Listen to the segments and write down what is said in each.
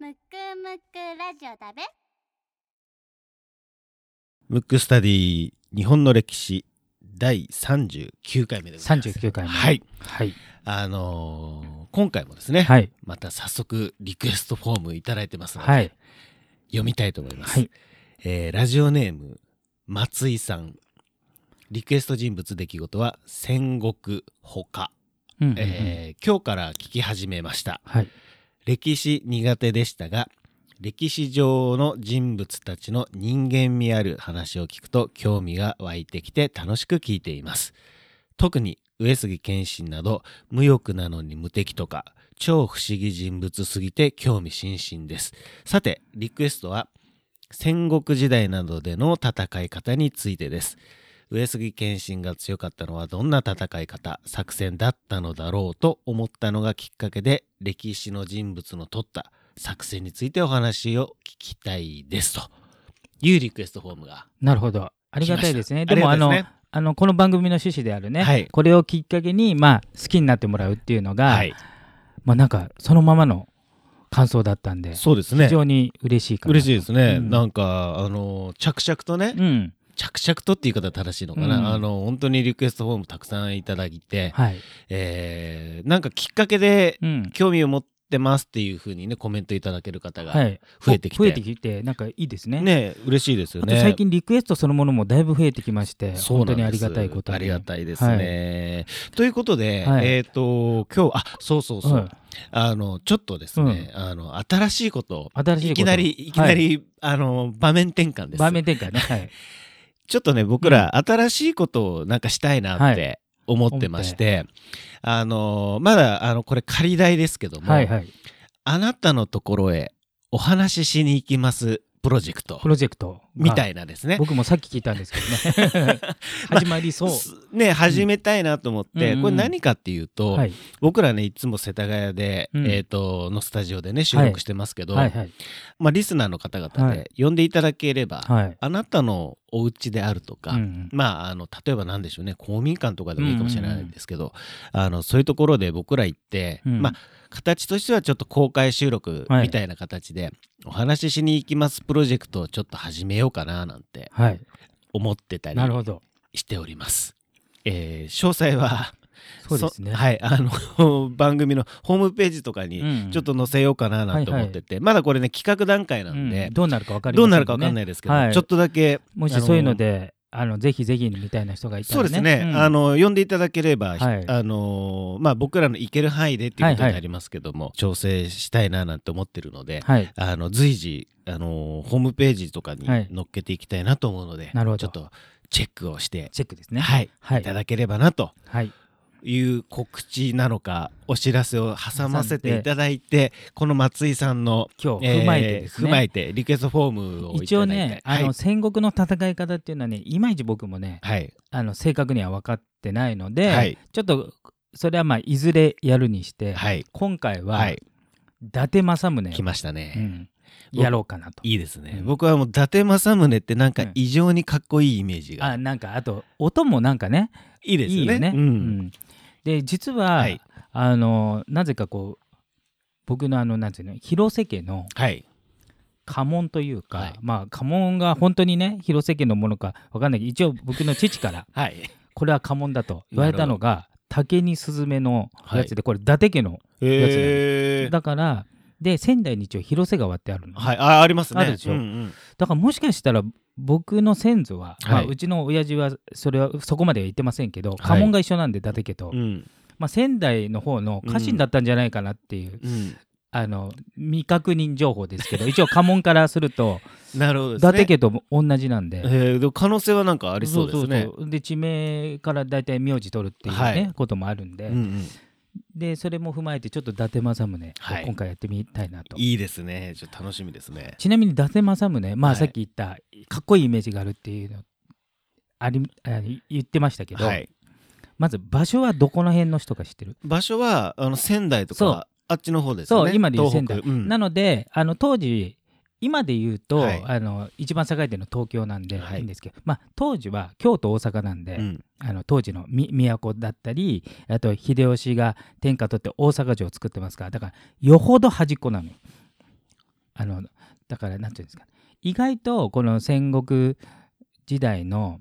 むくむくラジオだべ。ムックスタディ日本の歴史第39回目でございます。39回目。はい。はい。あのー今回もですね、はい。また早速リクエストフォームいただいてますので、はい。読みたいと思います、はい。えーラジオネーム松井さん。リクエスト人物出来事は戦国ほか、うんうんうん。えー今日から聞き始めました。はい歴史苦手でしたが歴史上の人物たちの人間味ある話を聞くと興味が湧いてきて楽しく聞いています。特に上杉謙信など無欲なのに無敵とか超不思議人物すぎて興味津々です。さてリクエストは戦国時代などでの戦い方についてです。上杉謙信が強かったのはどんな戦い方作戦だったのだろうと思ったのがきっかけで歴史の人物の取った作戦についてお話を聞きたいですと。いうリクエストフォームがなるほど。ありがたいですね。でもあのあのこの番組の趣旨であるね、はい。これをきっかけにまあ好きになってもらうっていうのが、はい。まあなんかそのままの感想だったんでそうですね。非常に嬉しいかな嬉しいですね、うん。なんかあの着々とね、うん着々とっていう言い方正しいのかな、うん。あの本当にリクエストフォームたくさんいただいて、はい、えーなんかきっかけでうん。興味を持ってますっていうふうにねコメントいただける方がはい、増えてきて、増えてきてなんかいいですね。ね嬉しいですよね。最近リクエストそのものもだいぶ増えてきまして本当にありがたいことに。ありがたいですね、ということで、はい。えっ、と今日あそうそうそう、はい。あのちょっとですね、あの新しいこと新しいこと。いきなりいきなり、あの場面転換です場面転換ね。はいちょっとね僕ら新しいことをなんかしたいなっはて思ってまして、あのまだあのこれ仮題ですけども、はいはい。あなたのところへお話ししに行きますプロジェクトプロジェクト。みたいいなですね。僕もさっき聞いたんですけどね。始まりそう、すね始めたいなと思って、うん。これ何かっていうと、はい。僕らねいつも世田谷で、うん。えー、とのスタジオでね収録してますけど、はい。はいまあ、リスナーの方々はで呼んでいただければ、はい。あなたのお家であるとか、うんまああの例えば何でしょうね公民館とかでもいいかもしれないんですけど、あのそういうところで僕ら行って、うん。まあ形としてはちょっと公開収録はいみたいな形で、お話ししに行きますプロジェクトをちょっと始めようかななんてはい。思ってたりしております。えー詳細はそうですね。そはいあの 番組のホームページとかにうん。ちょっと載せようかななんて思ってて、まだこれね企画段階なんで、うん。どうなるか分かりどうなるかわかんいないですけど、はい。ちょっとだけもしそういうのであのぜひぜひみたいな人がいたらね。そうですね、ん。あの呼んでいただければ、ひはい。あのまあ、僕らの行ける範囲でっていうことになりますけども、調整したいななんて思ってるので、はい。あの随時、あのホームページとかにはい。載っけていきたいなと思うので、なるほど。ちょっとチェックをして、チェックですね。はい。はい。いただければなとはいいう告知なのかお知らせを挟ませていただいてこの松井さんの今日踏まえてですね。踏まえてリクエストフォームをい一応ただいあの戦国の戦い方っていうのはねいまいち僕もねはい。あの正確には分かってないので、はい。ちょっとそれはまあいずれやるにして、はい。今回は、はい。伊達政宗来ましたね、うん、僕やろうかなと。いいですね、うん。僕はもう伊達政宗ってなんかうん。異常にかっこいいイメージが、あなんかあと音もなんかねいいですよね。いいよね。ううんんで実は、はい。あのなぜかこう僕のあのなんていうの広瀬家のはい。家紋というか、はい。まあ家紋が本当にね広瀬家のものかわかんない。けど一応僕の父から はい。これは家紋だと言われたのが竹にスズメのやつで、これ伊達家のへえだからで仙台に一応広瀬川ってあるの、はいあありますね。あるでしょ？うんうん。だからもしかしたら僕の先祖は、まあはいうちの親父はそれはそこまでは言ってませんけど、い。家紋が一緒なんで伊達家と、うん。まあ、仙台の方の家臣だったんじゃないかなっていう、うん。あの未確認情報ですけど一応家紋からすると なるほどです伊達ね家と同じなんで。えーでも可能性はなんかありそうですね。で地名から大体名字取るっていうね、はい。こともあるんで、うんうんでそれも踏まえてちょっと伊達政宗をはい。今回やってみたいなと、いいですね。ちょっと楽しみですね。ちなみに伊達政宗まあはい。さっき言ったかっこいいイメージがあるっていうのありあ言ってましたけど、はい。まず場所はどこの辺の人か知ってる、場所はあの仙台とかあっちの方ですよね。そう今で言う仙台、うん。なのであの当時今で言うと、はい。あの一番栄えてるの東京なんで、はい。い、いんですけど、まあ、当時は京都大阪なんで、うん。あの当時のみ都だったりあと秀吉が天下取って大阪城を作ってますからだからよほど端っこなのよ。あのだからなんていうんですか。意外とこの戦国時代の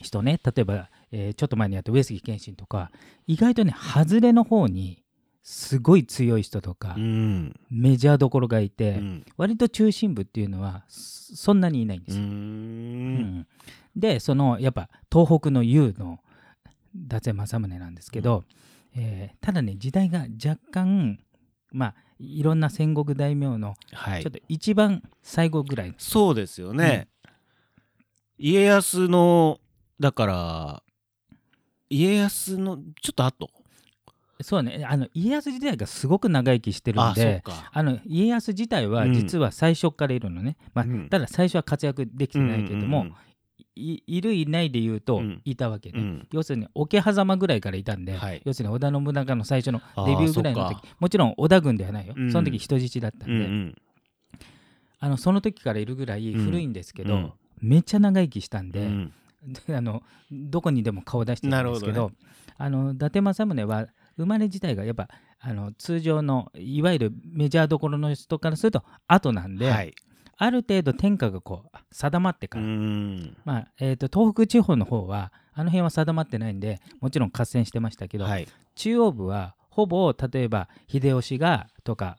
人ね例えば、えーちょっと前にやった上杉謙信とか意外とね外れの方にすごい強い人とか、うん。メジャーどころがいて、うん。割と中心部っていうのはそそんなにいないんでうすよ。ん。うん。でそのやっぱ東北の雄の伊達政宗なんですけど、えーただね時代が若干まあいろんな戦国大名のはい。ちょっと一番最後ぐらい、そうですよね、家康のだから家康のちょっと後そうね。あの家康時代がすごく長生きしてるんでか。あの家康自体は実は最初からいるのね、まあうん。ただ最初は活躍できてないけれども、うんいいるいないで言うとうん。いたわけね、うん。うん要するに桶狭間ぐらいからいたんで、はい。要するに織田信長の最初のデビューぐらいの時もちろん織田軍ではないよ、うん。その時人質だったんで、うんうん。あのその時からいるぐらい古いんですけど、うん。めっちゃ長生きしたんで,、うん。であのどこにでも顔出してるんですけどなるほあの伊達政宗は生まれ自体がやっぱあの通常のいわゆるメジャーどころの人からすると後なんで、はい。ある程度天下がこう定まってうから、ん。まあえー、と東北地方の方はあの辺は定まってないんでもちろん合戦してましたけど、はい。中央部はほぼ例えば秀吉がとか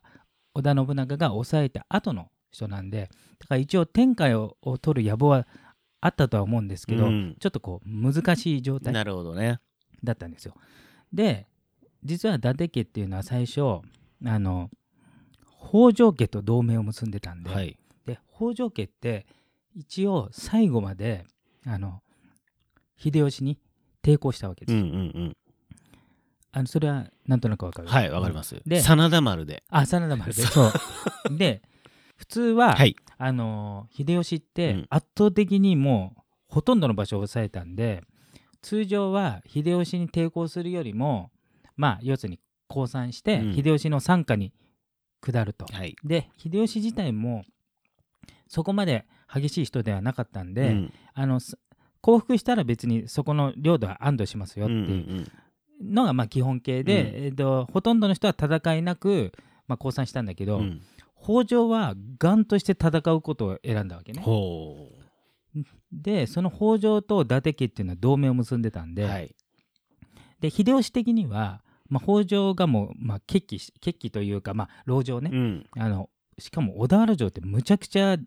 織田信長が抑えた後の人なんでだから一応天下をを取る野望はあったとは思うんですけど、うん。ちょっとこう難しい状態なるほどね。だったんですよ。で実は伊達家っていうのは最初あの北条家と同盟を結んでたんで,、はい。で北条家って一応最後まであの秀吉に抵抗したわけです。うんうんうん。あのそれはなんとなくわかる？はいわかります。で真田丸で。あ真田丸でそう。で普通は、はい。あの秀吉ってうん。圧倒的にもうほとんどの場所を抑えたんで通常は秀吉に抵抗するよりもまあ要するに降参して、うん。秀吉の傘下に下ると。はい。で秀吉自体もそこまで激しい人ではなかったんで、うん。あのす降伏したら別にそこの領土は安堵しますよってうんうんいうのがまあ基本形で、うん。えーとほとんどの人は戦いなく、まあ、降参したんだけど、うん。うん北条はガンとして戦うことを選んだわけね。ほでその北条と伊達家っていうのは同盟を結んでたんで,、うはい。で秀吉的には、まあ、北条がもう、まあ、決起し決起というか、まあ、籠城ね、うん。あのしかも小田原城ってむちゃくちゃ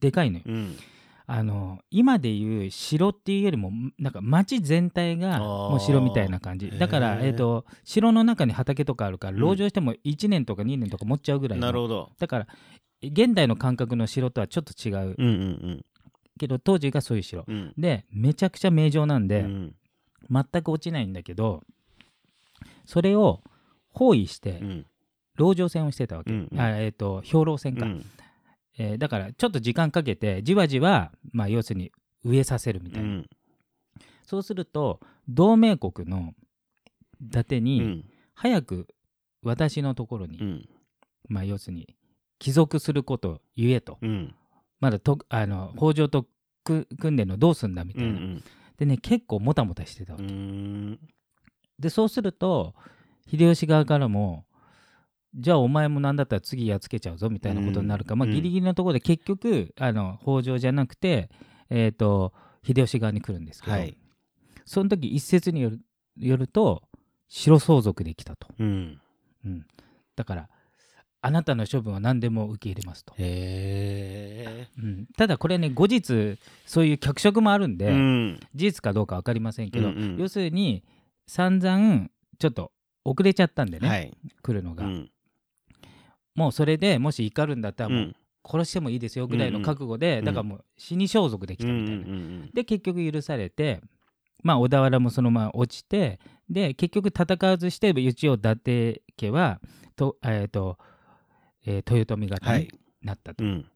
でかいのよ。うん。あの今でいう城っていうよりもなんか町全体がもう城みたいな感じ。だから、えー、と城の中に畑とかあるからうん籠城しても1年とか2年とか持っちゃうぐらいの。なるほど。だから現代の感覚の城とはちょっと違う。うんうんけど当時がそういう城。うんうん。でめちゃくちゃ名城なんで、うん。全く落ちないんだけどそれを包囲してうん。籠城戦をしてたわけ、うんうん。あえー、と兵糧戦か、うん。えーだからちょっと時間かけてじわじわ、まあ、要するに植えさせるみたいな、うん。そうすると同盟国の伊達うにん。早く私のところに、うん。まあ要するに帰属すること言えと。うん。まだとあの北条とく組んでんのどうすんだみたいな、うんでね結構もたもたしてたわうけ、んでそうすると秀吉側からもじゃあお前もなんだったら次やっつけちゃうぞみたいなことになるか、まあ、うん。うんギリギリのところで結局あの北条じゃなくて、えー、と秀吉側に来るんですけど、はい。その時一説によるよると白相続で来たと、うん。うん、だからあなたの処分は何でも受け入れますと、へうん、ただこれね後日そういう脚色もあるんえ。で、うん。事実かどうか分かりませんけど、うんうん。要するに散々ちょっと遅れちゃったんでね、はい。来るのが、うん。もうそれでもし怒るんだったらもううん殺してもいいですよぐらいの覚悟で、んだからもう死に装束できたみたいな、んで結局許されてまあ小田原もそのまま落ちてで結局戦わずして一応伊達家はと,、えーとえー豊臣方にはい。なったと、うん。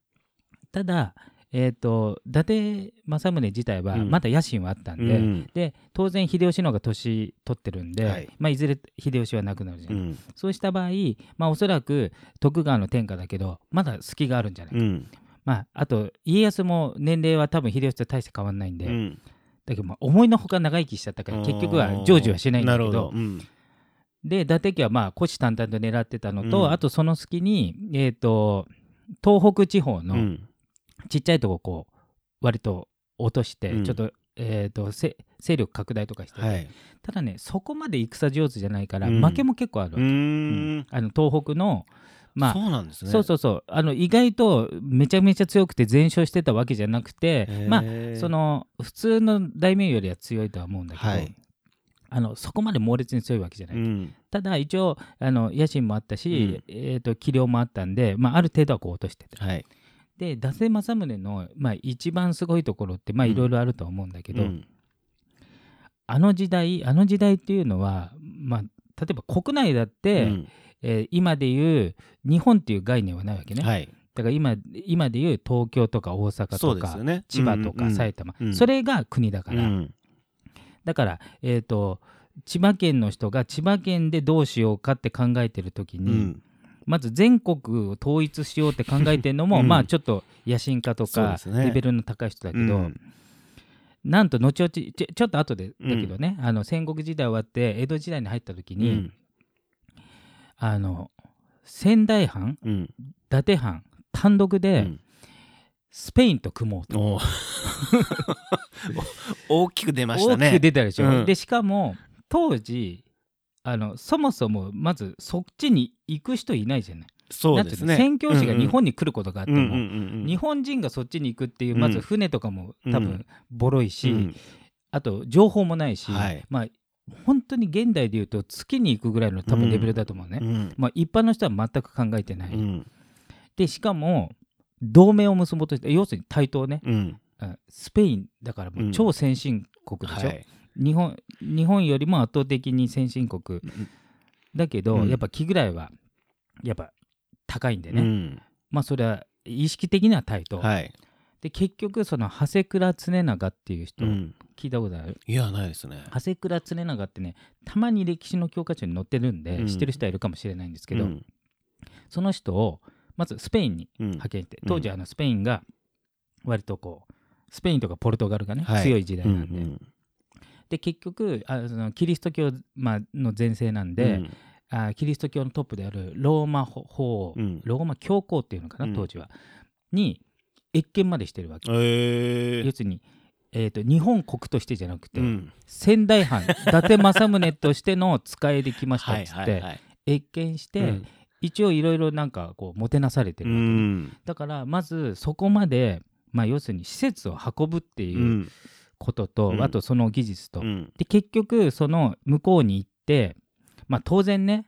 ただ、えー、と伊達政宗自体はうんまだ野心はあったんで、うん。で当然秀吉の方が年取ってるんで、はいいまあ、いずれ秀吉は亡くなるじゃ、うんん。そうした場合、まあ、おそらく徳川の天下だけどまだ隙があるんじゃないか、うん。まあ、あと家康も年齢は多分秀吉と大して変わんないんで、うん。だけどまあ思いのほか長生きしちゃったから結局は成就はしないんだけど。で伊達家はまあ虎視眈々と狙ってたのと、うんあとその隙に、えー、と東北地方のうん。ちっちゃいとここう割と落として、うん。ちょっと,、えー、とせ勢力拡大とかしてて、はい。ただねそこまで戦上手じゃないから、うん。負けも結構あるわうけ、ーん。あの東北のまあそうなんですね。そうそうそう。あの意外とめちゃめちゃ強くて全勝してたわけじゃなくてまああそ、の普通の大名よりは強いとは思うんだけど、はい。あのそこまで猛烈に強いわけじゃない、うん。ただ一応あの野心もあったし、えー、と器量もあったんで、まあ、ある程度はこう落としててはい。で伊達政宗の、まあ、一番すごいところっていろいろあると思うんだけど、うんあの時代あの時代っていうのは、まあ、例えば国内だって、うんえー今でいう日本っていう概念はないわけね、はい。だから今今でいう東京とか大阪とか、ね。千葉とか埼玉。玉、うんそれが国だから、うん。だから、えー、と千葉県の人が千葉県でどうしようかって考えてる時に、うん。まず全国を統一しようって考えてるのも、うん。まあちょっと野心家とか、レベルの高い人だけど、うん。なんと後々ちょちょっと後でだけどね、あの戦国時代終わって江戸時代に入った時に、うん。あの仙台藩うん。伊達藩単独うでん。スペインと組もうと、大きく出ましたね。大きく出たでしょ、うん。でしかも当時あのそもそもまずそっちに行く人いないじゃない。そうですね。宣教師が日本に来ることがあっても、日本人がそっちに行くっていううん。まず船とかも多分うん。ボロいし、うん。あと情報もないし、はい。まあ本当に現代でいうと月に行くぐらいの多分レベルだと思うね、うんまあ、一般の人は全く考えてない、うん。でしかも同盟を結ぼうとして要するに対等ね、うん。うんスペインだからもう超先進国でしょ、はい日本日本よりも圧倒的に先進国。だけど、うん。やっぱ気ぐらいはやっぱ高いんでね、うん。まあそれは意識的には対等、はい。で結局その長谷倉常長っていう人、うん。聞いたことある？いや、ないですね。長谷倉常長ってねたまに歴史の教科書に載ってるんで、うん。知ってる人はいるかもしれないんですけど、うん。その人をまずスペインにうん。派遣して、うん。当時あのスペインが割とこうスペインとかポルトガルがね、はい。強い時代なんで、うんで結局あそのキリスト教、まあ、の前世なんうん。で、あキリスト教のトップであるローマ法皇、うん。ローマ教皇っていうのかうなん。当時は、に謁見までしてるわけ、えー。要するに、えー、と日本国としてじゃなくて、うん。仙台藩 伊達政宗としての使いで来ましたっつって、はいはいはい。謁見して、うん。一応いろいろなんかこうもてなされてうるわけ。だからまずそこまで、まあ、要するに施設を運ぶってういうんことと、うん。あとその技術と、うん。で結局その向こうに行ってまあ当然ね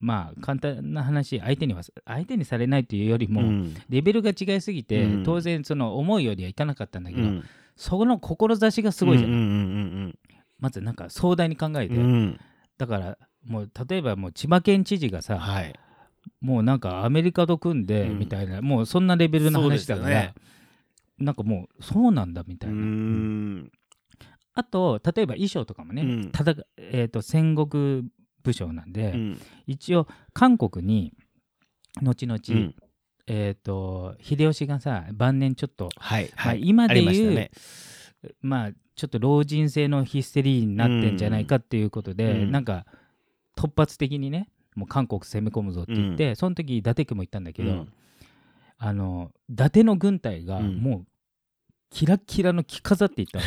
まあ簡単な話相手には相手にされないというよりも、うん。レベルが違いすぎて、うん。当然その思いよりはいかなかったんだけど、うん。その志がすごいじゃない、うんうんまずなんか壮大に考えて、うんうんうん。だからもう例えばもう千葉県知事がさ、はい。もうなんかアメリカと組んでうん。みたいな、もうそんなレベルの話だから、そうですよねなんかもうそうなんだみたういな、ん。あと例えば衣装とかもね、うん。ただえー、と戦国武将なんで、うん。一応韓国に後々、うん。えー、と秀吉がさ晩年ちょっと、はいまあはい今でありましいうたね。まあちょっと老人性のヒステリーになってんじゃないかっていうことで、うん。なんか突発的にねもう韓国攻め込むぞって言って、その時伊達家も言ったんだけど、うんあの伊達の軍隊がうん。もうキラッキラの着飾っていったの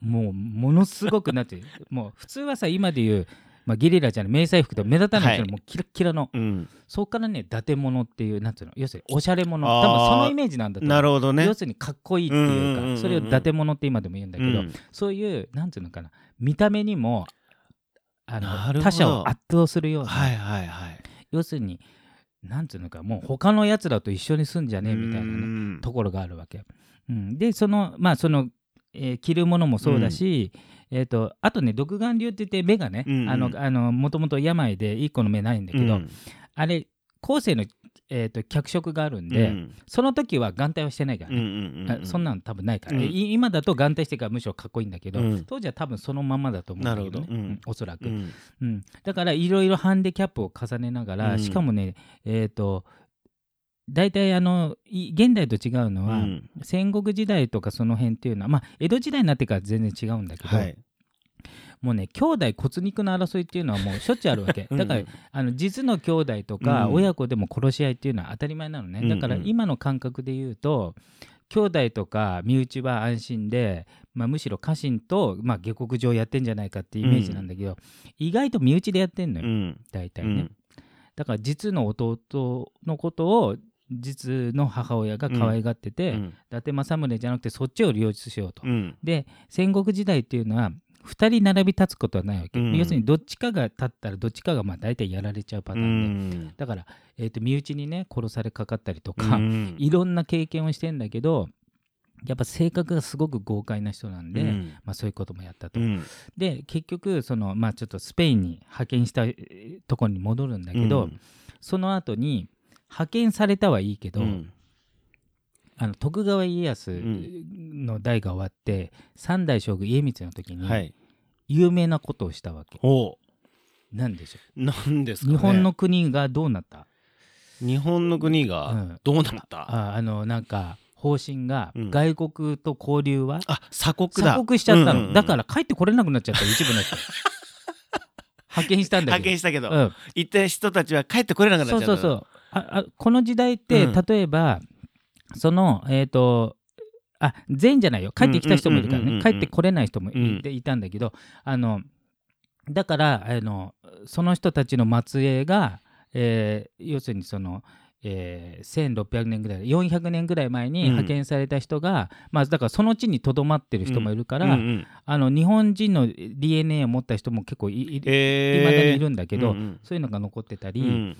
もうものすごくなってもう普通はさ今でいうまあ、ゲリラじゃない迷彩服で目立たない人はいもうキラッキラの、うん。そこからね伊達物っていうなんつうの要するにおしゃれ者あー。多分そのイメージなんだと思う。なるほどね。要するにかっこいいっていううんうんうんうん。かそれを伊達物って今でも言うんだけど、うん。そういうなんつうのかな見た目にもあの他者を圧倒するような、はいはいはい。要するになんつうのかもう他のやつらと一緒に住んじゃねえみたいなねうん。ところがあるわけ。うん、でそのまあその、えー着るものもそうだし、えー、とあとね独眼竜って言って目がね、もともと病で1個の目ないんだけど、うん。あれ後世の、えー、と脚色があるんで、うん。その時は眼帯はしてないからうんね、うんうん。あそんなの多分ないから、うん。い今だと眼帯してからむしろかっこいいんだけど、うん。当時は多分そのままだと思うんだけど,、ねど。おそらく、うん。うん、だからいろいろハンデキャップを重ねながら、うん。しかもねえっ、と大体あのい現代と違うのは、うん。戦国時代とかその辺っていうのはまあ江戸時代になってから全然違うんだけど、はいもうね兄弟骨肉の争いっていうのはもうしょっちゅうあるわけ。うんだから、あの実の兄弟とかうん。親子でも殺し合いっていうのは当たり前なのね、うんうんだから今の感覚で言うと兄弟とか身内は安心で、まあ、むしろ家臣と、まあ、下克上やってんじゃないかっていうイメージなんだけど、意外と身内でやってんのよ、うん。大体ね、うん。だから実の弟のことを実の母親が可愛がってて、うん。伊達政宗じゃなくてそっちを利用しようと。うん。で戦国時代っていうのは2人並び立つことはないわけ、うん。要するにどっちかが立ったらどっちかがまあ大体やられちゃうパタうーンで、ん。だから、えー、と身内にね殺されかかったりとか、うん。いろんな経験をしてんだけどやっぱ性格がすごく豪快な人なんで、うん。まあ、そういうこともやったと。うん。で結局その、まあ、ちょっとスペインに派遣したえーところに戻るんだけど、うん。その後に派遣されたはいいけど、うんあの徳川家康の代が終わって、三代将軍家光の時にはい。有名なことをしたわけ。おなんでしょなんですかね。う日本の国がどうなった？日本の国うん。がどうなった？ああのなんか方針がうん。外国と交流はあ鎖国だ。鎖国しちゃったの、うんうんうん。だから帰ってこれなくなっちゃった一部の人。派遣したんだけど。派遣したけど。うん。行った人たちは帰ってこれなくなっちゃったそうそうそう。ああこの時代って、うん。例えばそのえっ、とあ全員じゃないよ。帰ってきた人もいるからうんうんうんうんうんね帰ってこれない人もい,、たんだけどあのだからあのその人たちの末裔が、えー要するにその、えー1600年ぐらい400年ぐらい前にうん。派遣された人が、まあ、だからその地にとどまってる人もいるから、うんうんあの日本人の DNA を持った人も結構いい,、えー。まだにいるんだけど、うんうん。そういうのが残ってたり、うん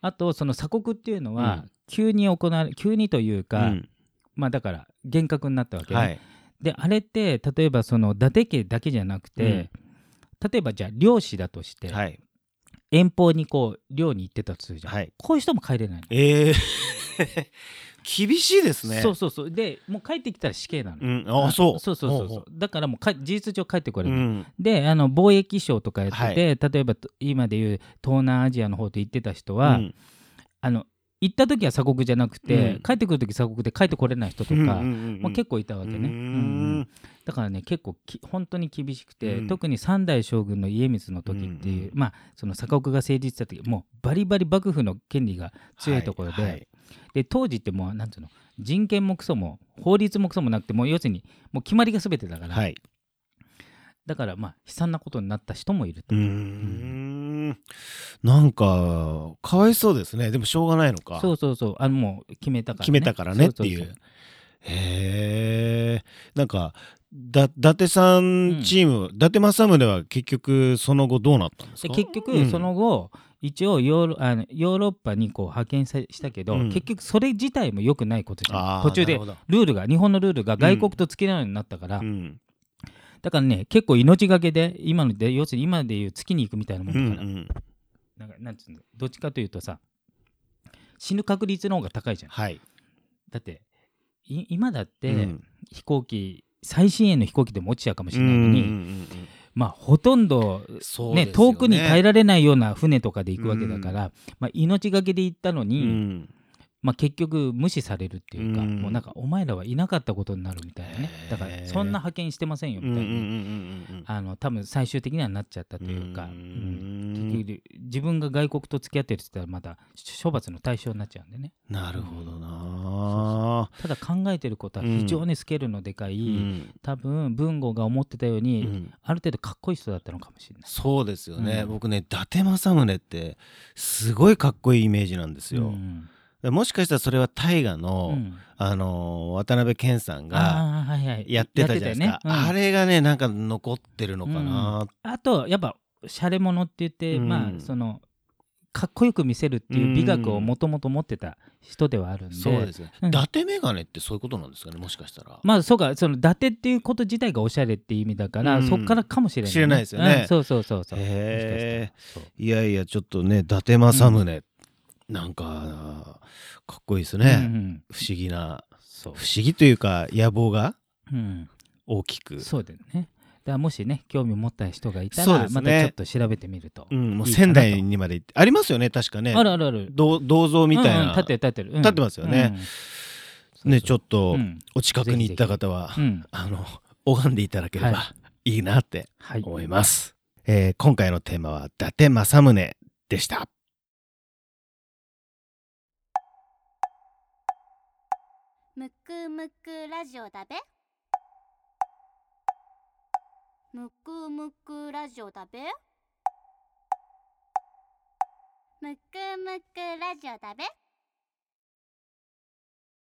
あとその鎖国っていうのはうん。急に行われ急にというか、うん。まあだから厳格になったわけね、はい。であれって例えばその伊達家だけじゃなくて、例えばじゃあ漁師だとして、はい遠方にこう漁に行ってたとするじゃん、はい。こういう人も帰れないの、えー。厳しいですね。そうそうそう。でもう帰ってきたら死刑なの、うん。あそう。そうそうそうほそう。だからもうか事実上帰ってこれない、うん。であの貿易商とかやってて、はい。例えばと今でいう東南アジアの方と行ってた人は、うん。あの行った時は鎖国じゃなくて、うん。帰ってくる時鎖国で帰ってこれない人とか、うんうんうんまあ、結構いたわけね、うんうんだからね結構き本当に厳しくて、うん。特に三代将軍の家光の時っていう、うんうんまあその鎖国が成立した時もうバリバリ幕府の権利が強いところで,、はいはい。で当時ってもうなんていうの人権もクソも法律もクソもなくてもう要するにもう決まりが全てだから、はい。だからまあ悲惨なことになった人もいると。うーん。なんかかわいそうですね。でもしょうがないのか。そうそうそう。あのもう決めたから、ね、決めたからねっていう。へえんかだ伊達さんチーム、伊達政宗は結局その後どうなったんですか？で結局うん。その後、一応ヨーロあのヨーロッパにこう派遣さしたけど、うん。結局それ自体も良くないことじゃん。途中でルールが日本のルールが外国と付き合うようになったから、うん。だからね結構命がけで今ので要するに今でいう月に行くみたいなもんだから、うんうん。なんかなんつうのどっちかというとさ死ぬ確率の方が高いじゃん。はい。だってい今だって、うん。飛行機最新鋭の飛行機でも落ちちゃうかもしれないのに、うんうんうんまあほとんどねですよ遠くに耐えられないような船とかで行くわけだから、まあ、命がけで行ったのうに、んまあ、結局無視されるっていうか、うん。もうなんかお前らはいなかったことになるみたいなね。だからそんな派遣してませんよみたいに、うんうんうんうん。うんあの多分最終的にはなっちゃったというか、ううん。ん。結局自分が外国と付き合ってるって言ったらまた処罰の対象になっちゃうんでね。なるほどな。ただ考えてることは非常にスケールのでかい、うん。多分文吾が思ってたよううに、ん。ある程度かっこいい人だったのかもしれない。そうですよね、うん。僕ね伊達政宗ってすごいかっこいいイメージなんですよ、うんもしかしたらそれは大河の、うん。あの渡辺謙さんがやってたじゃないですか、ね。うん。あれがねなんか残ってるのかな、あとやっぱシャレ者って言って、うん。まあそのかっこよく見せるっていう美学をもともと持ってた人ではあるんで、そうですね、うん。伊達眼鏡ってそういうことなんですかねもしかしたら、まあそうかその伊達っていうこと自体がおしゃれっていう意味だから、うん。そっからかもしれない、知れないですよね。うん。そうそうそうそう。へーもしかしたら。いやいやちょっとね伊達政宗、なんかかっこいいですね、うんうん。不思議な。不思議というか野望がうん。大きく。そうだよね。だもしね興味持った人がいたら、ね。またちょっと調べてみると、うん、もう仙台にまで行ってありますよね確かね。あるあるある。銅銅像みたいな、うんうん立ってる立ってる、うん。立ってますよね。うん。ねちょっとうん。お近くに行った方は、うん。あの拝んでいただければはいいなってはい。思います、えー今回のテーマは伊達政宗でしたくむくラジオだべ。むくむくラジオだべ。むくむくラジオだべ。